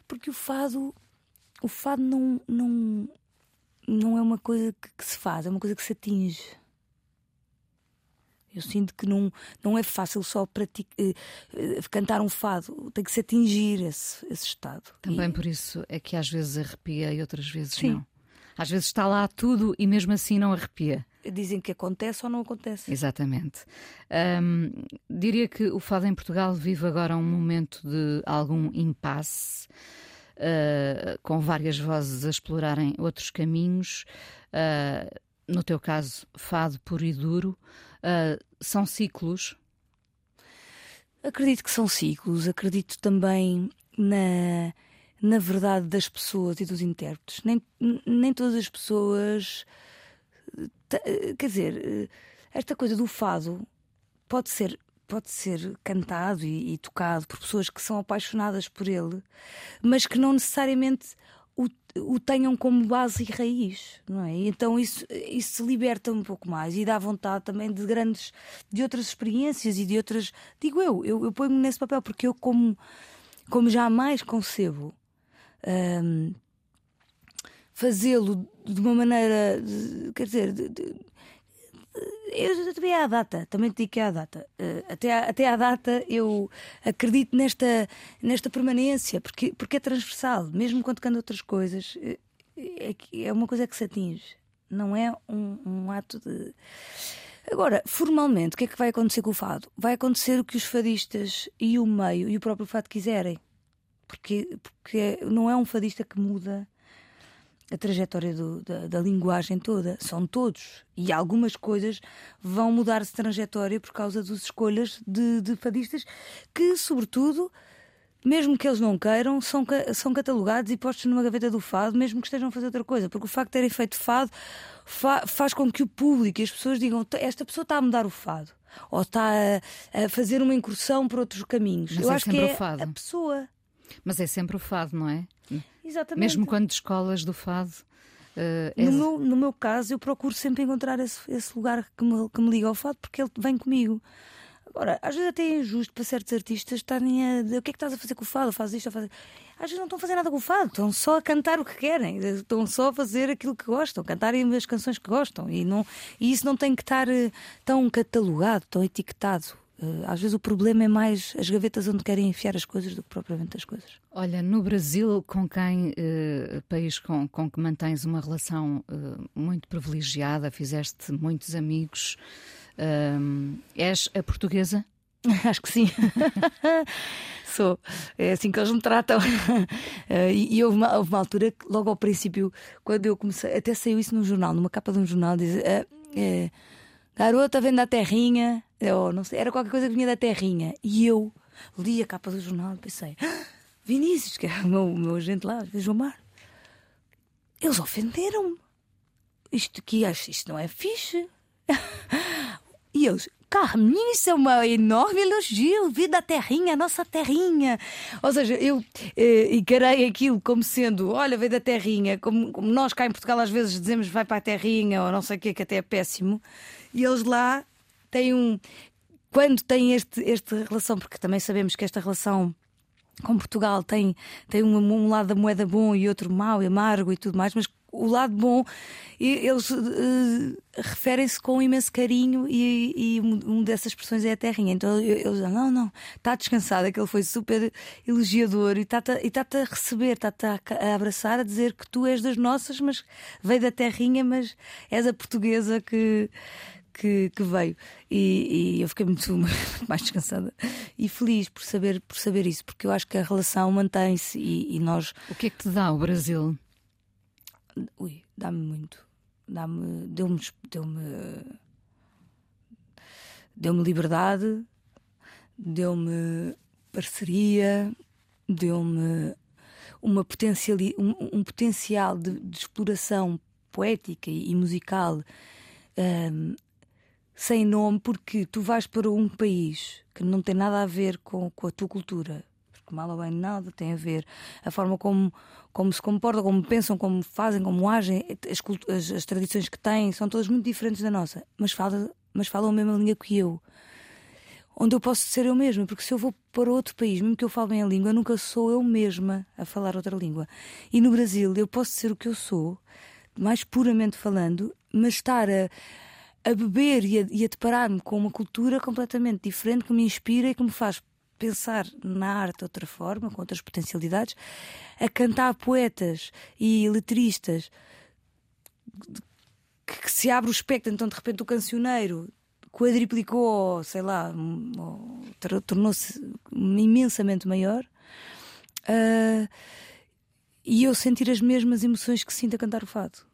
Porque o fado. O fado não, não, não é uma coisa que, que se faz, é uma coisa que se atinge. Eu sinto que não, não é fácil só praticar, eh, eh, cantar um fado, tem que se atingir esse, esse estado. Também e... por isso é que às vezes arrepia e outras vezes Sim. não. Às vezes está lá tudo e mesmo assim não arrepia. Dizem que acontece ou não acontece. Exatamente. Diria que o fado em Portugal vive agora um momento de algum impasse, uh, com várias vozes a explorarem outros caminhos. Uh, no teu caso, fado puro e duro. Uh, são ciclos? Acredito que são ciclos. Acredito também na, na verdade das pessoas e dos intérpretes. Nem, nem todas as pessoas quer dizer, esta coisa do fado pode ser pode ser cantado e, e, tocado por pessoas que são apaixonadas por ele, mas que não necessariamente o, o tenham como base e raiz, não é? Então isso, isso liberta um pouco mais e dá vontade também de grandes, de outras experiências e de outras. Digo eu, eu, eu ponho-me nesse papel porque eu, como, como jamais concebo. Hum, fazê-lo de uma maneira, quer dizer, de, de, eu também à data, também te digo que é à data. Uh, até, à, até à data eu acredito nesta, nesta permanência, porque, porque é transversal, mesmo quando canto outras coisas, eh, é, é uma coisa que se atinge, não é um, um ato de. Agora, formalmente, o que é que vai acontecer com o fado? Vai acontecer o que os fadistas e o meio e o próprio fado quiserem. Porque, porque não é um fadista que muda a trajetória do, da, da, linguagem toda. São todos. E algumas coisas vão mudar de trajetória por causa das escolhas de, de fadistas que, sobretudo, mesmo que eles não queiram, são, são catalogados e postos numa gaveta do fado, mesmo que estejam a fazer outra coisa. Porque o facto de terem feito fado fa faz com que o público e as pessoas digam: esta pessoa está a mudar o fado. Ou está a, a fazer uma incursão por outros caminhos. Mas Eu é acho que é a pessoa. Mas é sempre o fado, não é? Exatamente. Mesmo quando escolas do fado. Uh, no, meu, no meu caso, eu procuro sempre encontrar esse, esse lugar que me, que me liga ao fado porque ele vem comigo. Agora, às vezes até é injusto para certos artistas estarem a. O que é que estás a fazer com o fado? Faz isto, faz... Às vezes não estão a fazer nada com o fado, estão só a cantar o que querem, estão só a fazer aquilo que gostam, cantarem as canções que gostam. E, não, e isso não tem que estar uh, tão catalogado, tão etiquetado. Eh, às vezes o problema é mais as gavetas onde querem enfiar as coisas do que propriamente as coisas. Olha, no Brasil, com quem, uh, país com, com que mantens uma relação uh, muito privilegiada, fizeste muitos amigos, uh, és a portuguesa? Acho que sim. Sou. É assim que eles me tratam. e, e houve, uma, houve uma altura que, logo ao princípio, quando eu comecei, até saiu isso num jornal, numa capa de um jornal, diz. Garota vem da terrinha, ou não sei, era qualquer coisa que vinha da terrinha. E eu li a capa do jornal e pensei: ah, Vinícius, que é o meu, meu agente lá, João Mar, eles ofenderam-me. Isto aqui, acho, isto não é fixe. e eles, Carminho, isso é uma enorme elogio, vida da terrinha, nossa terrinha. Ou seja, eu eh, encarei aquilo como sendo, olha, veio da terrinha, como, como, nós cá em Portugal às vezes dizemos vai para a terrinha ou não sei o que, que até é péssimo. E eles lá têm um. Quando têm este, esta relação, porque também sabemos que esta relação com Portugal tem, tem um, um lado da moeda bom e outro mau e amargo e tudo mais, mas o lado bom, eles uh, referem-se com imenso carinho e, e uma dessas expressões é a terrinha. Então eles dizem: não, não, está descansado, que ele foi super elogiador e está-te está a receber, está-te a abraçar, a dizer que tu és das nossas, mas veio da terrinha, mas és a portuguesa que que, que veio. E, e, eu fiquei muito, muito, mais descansada e feliz por saber, por saber isso, porque eu acho que a relação mantém-se e, e nós. O que é que te dá o Brasil? Ui, dá-me muito. Dá-me. Deu-me. Deu-me. Deu-me liberdade, deu-me parceria, deu-me uma potencial, um, um potencial de, de, exploração poética e, e musical um, sem nome, porque tu vais para um país que não tem nada a ver com, com a tua cultura, porque mal ou bem nada tem a ver. A forma como, como se comportam, como pensam, como fazem, como agem, as, as, as tradições que têm são todas muito diferentes da nossa, mas, fala, mas falam a mesma língua que eu. Onde eu posso ser eu mesma, porque se eu vou para outro país, mesmo que eu fale bem a língua, nunca sou eu mesma a falar outra língua. E no Brasil eu posso ser o que eu sou, mais puramente falando, mas estar a a beber e a, e a deparar-me com uma cultura completamente diferente que me inspira e que me faz pensar na arte de outra forma, com outras potencialidades, a cantar poetas e letristas que, que se abre o espectro, então de repente o cancioneiro quadriplicou, sei lá, tornou-se imensamente maior. Uh, e eu sentir as mesmas emoções que sinto a cantar o fado.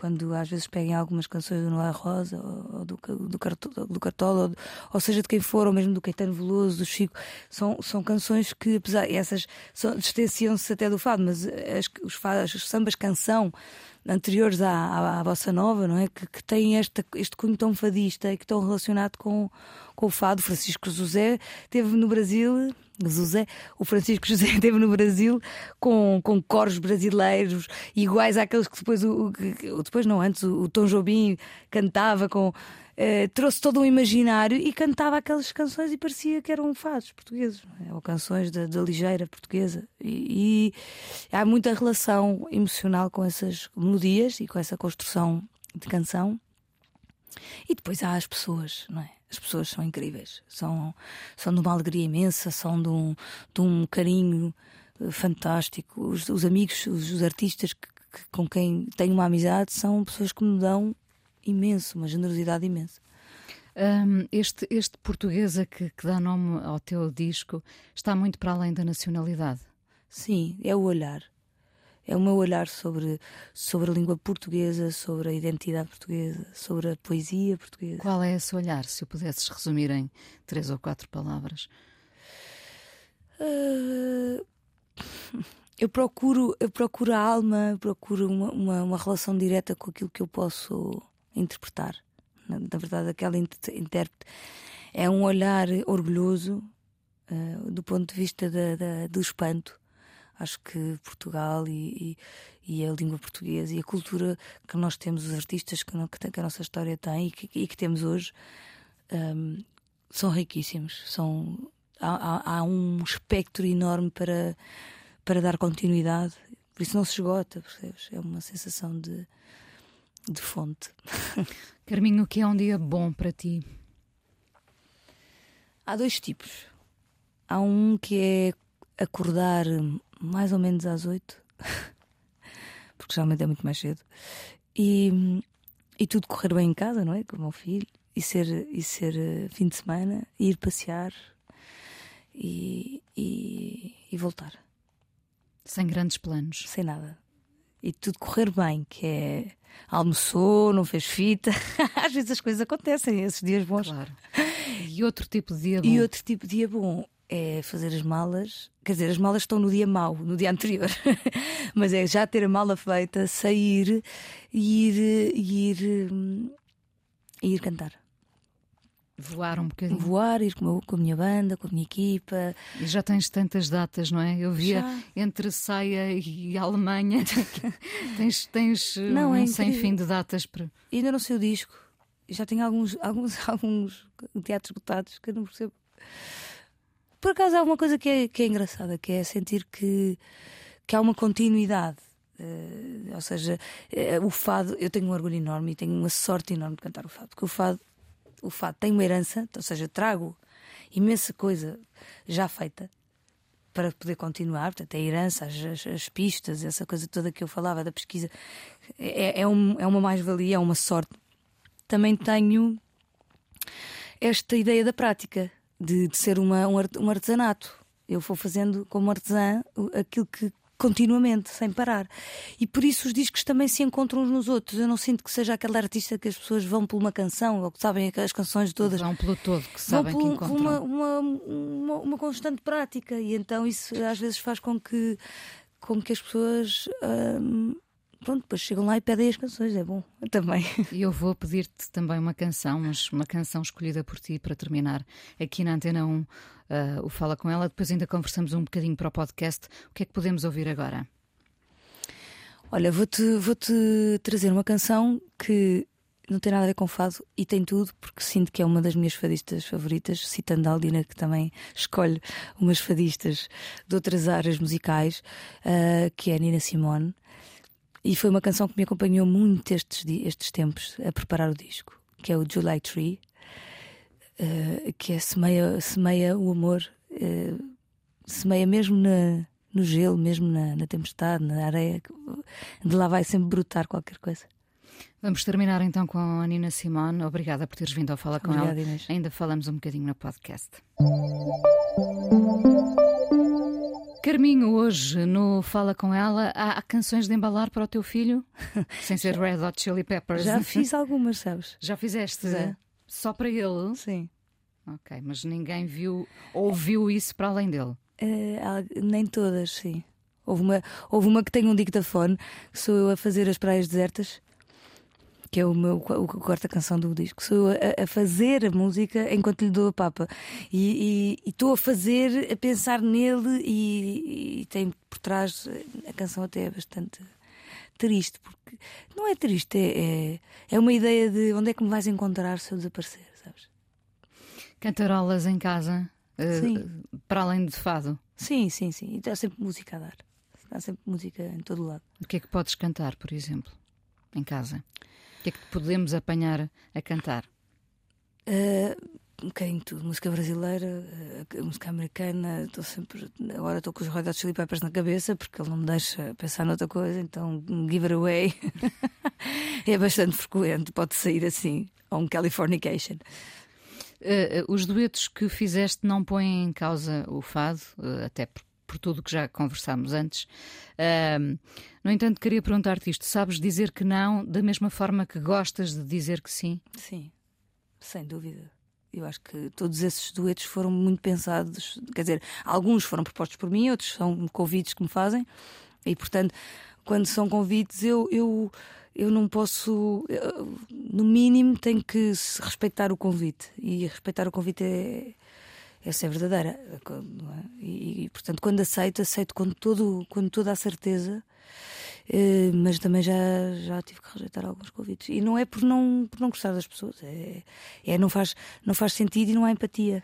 Quando às vezes peguem algumas canções do Noé Rosa, ou do, do, Cartola, do Cartola ou, ou, seja de quem for, ou mesmo do Caetano Veloso, do Chico, são, são canções que, apesar essas distanciam-se até do fado, mas as, os, fados, os sambas canção anteriores à, à, à nova, não é? Que, que têm esta, este cunho tão fadista e que estão relacionado com, com o fado. Francisco José teve no Brasil, José, o Francisco José esteve no Brasil com, com coros brasileiros iguais àqueles que depois, o depois não, antes o, o Tom Jobim cantava com. Uh, trouxe todo um imaginário e cantava aquelas canções e parecia que eram fados portugueses, é? ou canções da, da ligeira portuguesa. E, e, há muita relação emocional com essas melodias e com essa construção de canção. E depois há as pessoas, não é? As pessoas são incríveis, são, são de uma alegria imensa, são de um, de um carinho eh, fantástico. Os, os amigos, os, os artistas que, que, com quem tenho uma amizade são pessoas que me dão imenso, uma generosidade imensa. Um, este, este portuguesa que, que dá nome ao teu disco está muito para além da nacionalidade. Sim, é o olhar é o meu olhar sobre, sobre a língua portuguesa, sobre a identidade portuguesa, sobre a poesia portuguesa. Qual é esse olhar, se o pudesses resumir em três ou quatro palavras? Uh, eu procuro, eu procuro a alma, procuro uma, uma, uma, relação direta com aquilo que eu posso interpretar. Na, na verdade, aquela intérprete é um olhar orgulhoso uh, do ponto de vista da, da, do espanto Acho que Portugal e, e, e, a língua portuguesa e a cultura que nós temos, os artistas que, que a nossa história tem e que, e que temos hoje, um, são riquíssimos. São, há, há, um espectro enorme para, para dar continuidade. Por isso não se esgota, percebes? É uma sensação de, de fonte. Carminho, o que é um dia bom para ti? Há dois tipos. Há um que é acordar mais ou menos às oito, porque geralmente é muito mais cedo, e, e tudo correr bem em casa, não é? Com o meu filho, e ser, e ser eh, fim de semana, ir passear e, e, e voltar. Sem grandes planos. Sem nada. E tudo correr bem, que é almoçou, não fez fita. Às vezes as coisas acontecem, esses dias bons. Claro. E outro tipo de dia bom? E outro tipo de dia bom é fazer as malas. Quer dizer, as malas estão no dia mau, no dia anterior. Mas é já ter a mala feita, sair e ir, e ir, e ir cantar. Voar um bocadinho. Voar, ir com, com a minha banda, com a minha equipa. E já tens tantas datas, não é? Eu via já. entre Saia e Alemanha. tens tens não, um é sem fim de datas para. Ainda não sei o disco. Já tenho alguns, alguns, alguns teatros esgotados que eu não percebo. Por acaso há uma coisa que é, que é engraçada, que é sentir que, que há uma continuidade. Uh, ou seja, uh, o fado, eu tenho um orgulho enorme e tenho uma sorte enorme de cantar o fado, porque o fado, o fado tem uma herança, ou seja, trago imensa coisa já feita para poder continuar, portanto, a herança, as, as, as, pistas, essa coisa toda que eu falava da pesquisa, é, é, um, é uma mais-valia, é uma sorte. Também tenho esta ideia da prática, de, de ser uma, um artesanato. Eu vou fazendo como artesã aquilo que continuamente, sem parar. E por isso os discos também se encontram uns nos outros. Eu não sinto que seja aquele artista que as pessoas vão por uma canção ou que sabem as canções todas. Vão pelo todo, que sabem vão por, que encontram. Uma, uma, uma, uma, constante prática. E então isso às vezes faz com que, com que as pessoas. Hum, pronto, depois chegam lá e pedem as canções, é bom também. E eu vou pedir-te também uma canção, mas uma canção escolhida por ti para terminar aqui na Antena 1, uh, o Fala Com Ela. Depois ainda conversamos um bocadinho para o podcast. O que é que podemos ouvir agora? Olha, vou-te vou -te trazer uma canção que não tem nada a ver com fado e tem tudo, porque sinto que é uma das minhas fadistas favoritas, citando a Aldina, que também escolhe umas fadistas de outras áreas musicais, uh, que é a Nina Simone. E foi uma canção que me acompanhou muito estes, estes tempos a preparar o disco, que é o July Tree, uh, que é semeia, semeia o amor, uh, semeia mesmo na, no gelo, mesmo na, na tempestade, na areia, de lá vai sempre brotar qualquer coisa. Vamos terminar então com a Nina Simone. Obrigada por teres vindo ao Fala com Obrigada, ela. Inês. Ainda falamos um bocadinho no podcast. Carminho, hoje no Fala com ela, há, há canções de embalar para o teu filho? Sem ser Red Hot Chili Peppers. Já fiz algumas, sabes? Já fizeste? Já. Só para ele? Sim. Ok, mas ninguém viu, ouviu isso para além dele. Al- nem todas, sim. Houve uma, houve uma que tem um dictafone, que sou eu a fazer as praias desertas, que é o meu o, a quarta canção do disco. Sou a, a fazer a música enquanto lhe dou a papa. E estou a fazer, a pensar nele, e, e tem por trás a canção até é bastante triste, porque não é triste, é, é, é uma ideia de onde é que me vais encontrar se eu desaparecer, sabes? Cantarolas em casa, eh, Sim. para além de fado. Sim, sim, sim. E está sempre música a dar. Está sempre música em todo lado. O que é que podes cantar, por exemplo, em casa? O que é que podemos apanhar a cantar? Uh, um bocadinho de tudo. Música brasileira, uh, música americana. Estou sempre. Agora estou com os Red Hot Chili Peppers na cabeça porque ele não me deixa pensar noutra coisa. Então, um give it away é bastante frequente. Pode sair assim. Ou um Californication. Eh, os duetos que fizeste não põem em causa o fado, até por, por tudo o que já conversámos antes. No entanto, queria perguntar-te isto: sabes dizer que não da mesma forma que gostas de dizer que sim? Sim, sem dúvida. Eu acho que todos esses duetos foram muito pensados. Quer dizer, alguns foram propostos por mim, outros são convites que me fazem. E, portanto, quando são convites, eu, eu, eu não posso. eu, no mínimo, tenho que respeitar o convite. E respeitar o convite é. É ser verdadeira. é? E, e, portanto, quando aceito, aceito com, todo, com toda a certeza. Eh, mas também já, já tive que rejeitar alguns convites. E não é por não, por não gostar das pessoas, é, é não, faz, não faz sentido e não há empatia.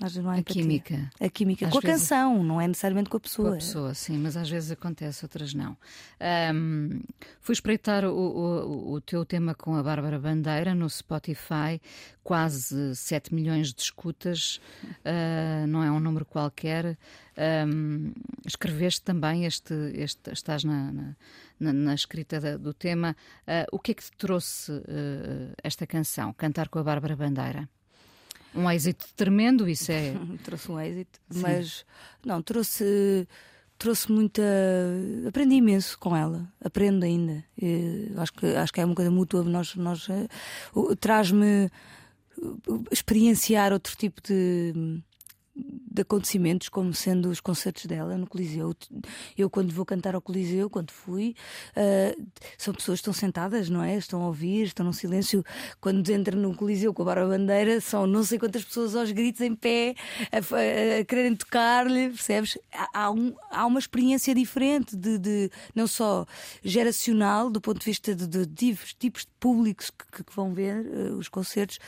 Às vezes não há A empatia. química. A química. Às com a vezes- canção, não é necessariamente com a pessoa. Com a pessoa, sim, mas às vezes acontece, outras não. Ahm, fui espreitar o, o- o teu tema com a Bárbara Bandeira no Spotify, quase 7 milhões de escutas, ah, não é um número qualquer. Ahm, escreveste também este, este estás na, na- na- na escrita da- do tema. Ah, o que é que te trouxe ah, esta canção, Cantar com a Bárbara Bandeira? Um êxito tremendo, isso é. trouxe um êxito, Sim. mas não, trouxe, trouxe muita. Aprendi imenso com ela, aprendo ainda. Eh, acho, que, acho que é uma coisa mútua. Nós, nós, eh, Traz-me eh, experienciar outro tipo de. De acontecimentos, como sendo os concertos dela no Coliseu. Eu, quando vou cantar ao Coliseu, quando fui, eh, são pessoas que estão sentadas, não é? Estão a ouvir, estão num silêncio. Quando entra no Coliseu com a Barba Bandeira, são não sei quantas pessoas aos gritos em pé, a, fa- a quererem tocar-lhe, percebes? Há, há um- há uma experiência diferente, de, de- não só geracional, do ponto de vista de, de divers tipos de públicos que, que vão ver eh, os concertos,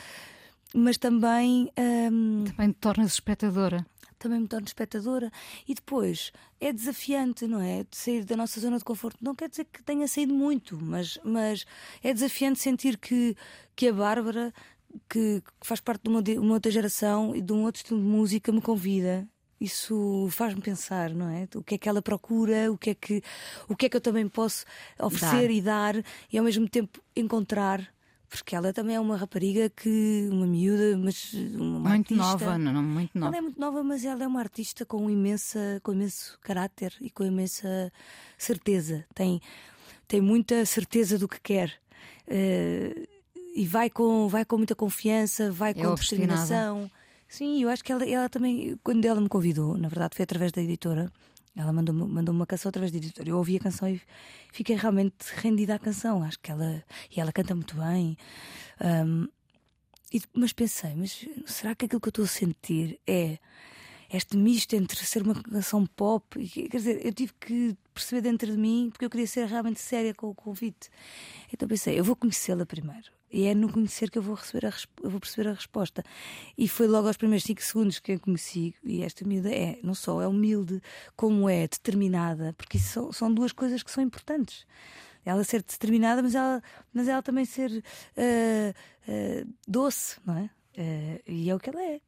mas também. ehm, Também te tornas espectadora. também me torno espectadora. E depois é desafiante, não é? De sair da nossa zona de conforto. Não quer dizer que tenha saído muito, mas, mas é desafiante sentir que, que a Bárbara, que, que faz parte de uma, de uma outra geração e de um outro estilo de música, me convida. Isso faz-me pensar, não é? O que é que ela procura, o que é que, o que, é que eu também posso oferecer Dar. e dar e ao mesmo tempo encontrar. Porque ela também é uma rapariga que, uma miúda, mas uma Muito artista. nova, não, não, muito nova. Ela é muito nova, mas ela é uma artista com imensa, com imenso caráter e com imensa certeza. Tem, tem muita certeza do que quer. Eh, e vai com, vai com muita confiança, vai com É obstinada. determinação. Sim, eu acho que ela, ela também, quando ela me convidou, na verdade foi através da editora, ela mandou-me mandou uma canção através da editora. Eu ouvi a canção e fiquei realmente rendida à canção. Acho que ela. E ela canta muito bem. Ahm, e- mas pensei, mas será que aquilo que eu estou a sentir é este misto entre ser uma canção pop e quer dizer, eu tive que perceber dentro de mim porque eu queria ser realmente séria com o convite. Então pensei, eu vou conhecê-la primeiro. E é no conhecer que eu vou, receber a, eu vou perceber a resposta. E foi logo aos primeiros 5 segundos que eu conheci. E esta miúda é, não só é humilde, como é determinada, porque isso são, são duas coisas que são importantes. Ela ser determinada, mas ela, mas ela também ser ah, ah, doce, não é? Ah, e é o que ela é.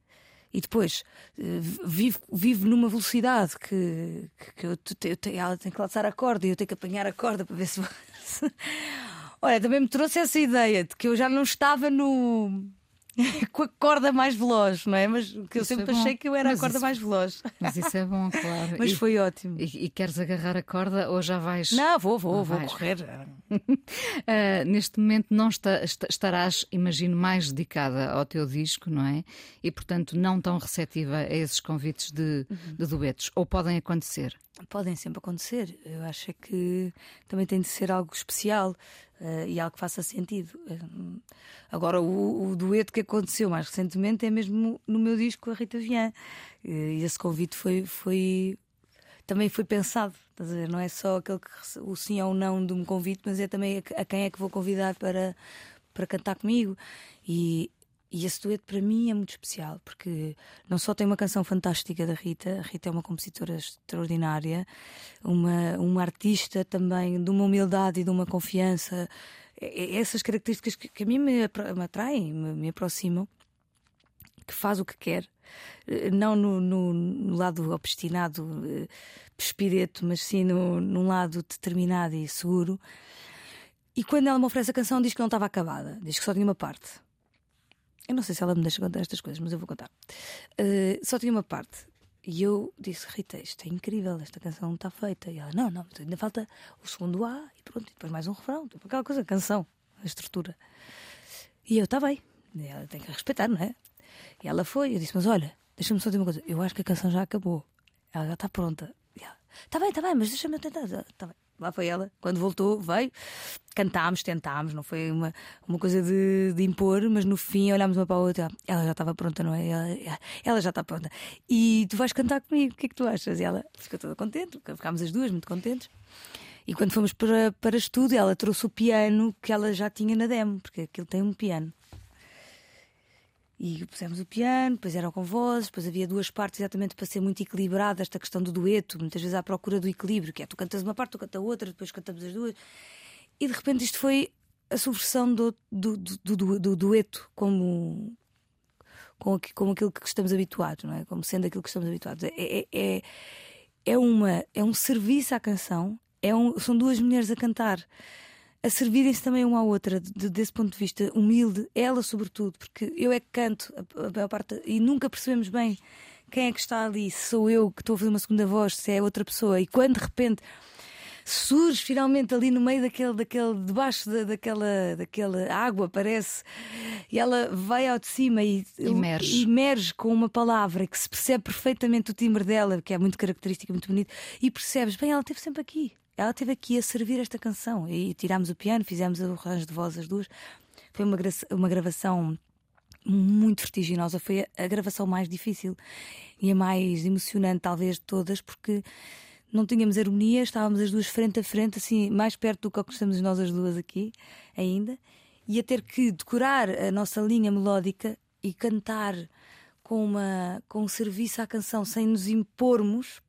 E depois vive, numa velocidade que, que eu, te- eu te- ela tem que lançar a corda e eu tenho que apanhar a corda para ver se. Olha, também me trouxe essa ideia de que eu já não estava no. com a corda mais veloz, não é? Mas que eu Isso sempre é achei que eu era Mas a corda isso- mais veloz. Mas isso é bom, claro. Mas E- foi ótimo. E, e queres agarrar a corda ou já vais. Não, vou, vou, Não vou vais. correr. Ah, neste momento não está- esta- estarás, imagino, mais dedicada ao teu disco, não é? E portanto não tão receptiva a esses convites de, Uhum. de duetos. Ou podem acontecer. Podem sempre acontecer. Eu acho é que também tem de ser algo especial eh, e algo que faça sentido. Eh, agora, o, o dueto que aconteceu mais recentemente é mesmo no meu disco a Rita Vian. Eh, E esse convite foi, foi também foi pensado. Estás a ver? Não é só aquele que o sim ou não de um convite, mas é também a, a quem é que vou convidar para, para cantar comigo. E, e esse dueto para mim é muito especial, porque não só tem uma canção fantástica da Rita, a Rita é uma compositora extraordinária, uma, uma artista também de uma humildade e de uma confiança. É- é Essas características que, que a mim me, atraem, me, me aproximam, que faz o que quer, eh, não no, no- no lado obstinado, eh, pespireto, mas sim no, num lado determinado e seguro. E quando ela me oferece a canção, diz que não estava acabada, diz que só tinha uma parte. Eu não sei se ela me deixa contar estas coisas, mas eu vou contar. Eh, só tinha uma parte. E eu disse, Rita, isto é incrível, esta canção está feita. E ela, não, não, ainda falta o segundo A e pronto, e depois mais um refrão, tipo aquela coisa, canção, a estrutura. E eu, está bem, E ela tem que respeitar, não é? E ela foi, eu disse, mas olha, deixa-me só dizer uma coisa, eu acho que a canção já acabou, ela já está pronta. Está bem, está bem, mas deixa-me tentar. Tá bem. Lá foi ela, quando voltou, veio, cantámos, tentámos, não foi uma, uma coisa de, de impor, mas no fim olhámos uma para a outra, ela já estava pronta, não é? Ela, ela já está pronta. E tu vais cantar comigo, o que é que tu achas? E ela ficou toda contente, ficámos as duas muito contentes. E quando fomos para, para estudo, ela trouxe o piano que ela já tinha na demo, porque aquilo tem um piano. E pusemos o piano, depois eram com vozes, depois havia duas partes exatamente para ser muito equilibrada esta questão do dueto, muitas vezes à procura do equilíbrio, que é tu cantas uma parte, tu cantas outra, depois cantamos as duas. E de repente isto foi a subversão do, do, do, do- do dueto como, com, aqu- como aquilo que estamos habituados, não é? Como sendo aquilo que estamos habituados. É, é, é, é, uma, é um serviço à canção, é um, são duas mulheres a cantar a servirem-se também uma à outra, de- desse ponto de vista humilde, ela sobretudo, porque eu é que canto a, a maior parte e nunca percebemos bem quem é que está ali, se sou eu que estou a fazer uma segunda voz, se é outra pessoa, e quando de repente surge finalmente ali no meio daquele, daquele debaixo da, daquela, daquela água, parece, e ela vai ao de cima e Emerge. emerge com uma palavra que se percebe perfeitamente o timbre dela, que é muito característico, muito bonito, e percebes, bem, ela esteve sempre aqui. Ela esteve aqui a servir esta canção. E tirámos o piano, fizemos o arranjo de voz as duas. Foi uma, uma gravação muito vertiginosa. Foi a, a gravação mais difícil e a mais emocionante, talvez, de todas, porque não tínhamos harmonia, estávamos as duas frente a frente, assim, mais perto do que estamos nós as duas aqui, ainda, e a ter que decorar a nossa linha melódica e cantar com, uma, com um serviço à canção sem nos impormos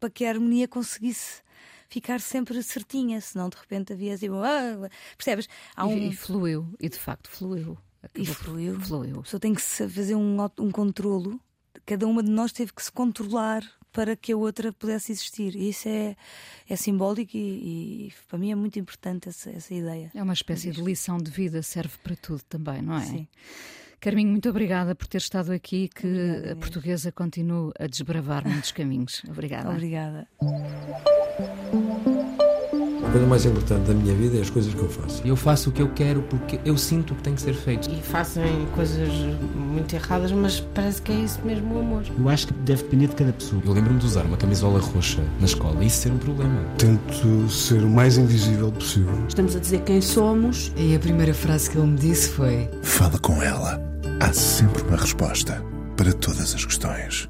para que a harmonia conseguisse ficar sempre certinha, senão de repente havia assim, ah, percebes? Há um... E, e fluiu, e de facto fluiu. E Acabou por- fluiu. fluiu. Pessoa tem que fazer um, um controlo. Cada uma de nós teve que se controlar para que a outra pudesse existir. E isso é, é simbólico e, e para mim é muito importante essa, essa ideia. É uma espécie de lição de vida, serve para tudo também, não é? Sim. Carminho, muito obrigada por ter estado aqui. Que Obrigada, a portuguesa continue a desbravar muitos caminhos. Obrigada. Obrigada. A coisa mais importante da minha vida é as coisas que eu faço. Eu faço o que eu quero porque eu sinto que tem que ser feito. E fazem coisas muito erradas, mas parece que é isso mesmo o amor. Eu acho que deve depender de cada pessoa. Eu lembro-me de usar uma camisola roxa na escola e isso ser um problema. Tento ser o mais invisível possível. Estamos a dizer quem somos. E a primeira frase que ele me disse foi: Fala com ela. Há sempre uma resposta para todas as questões.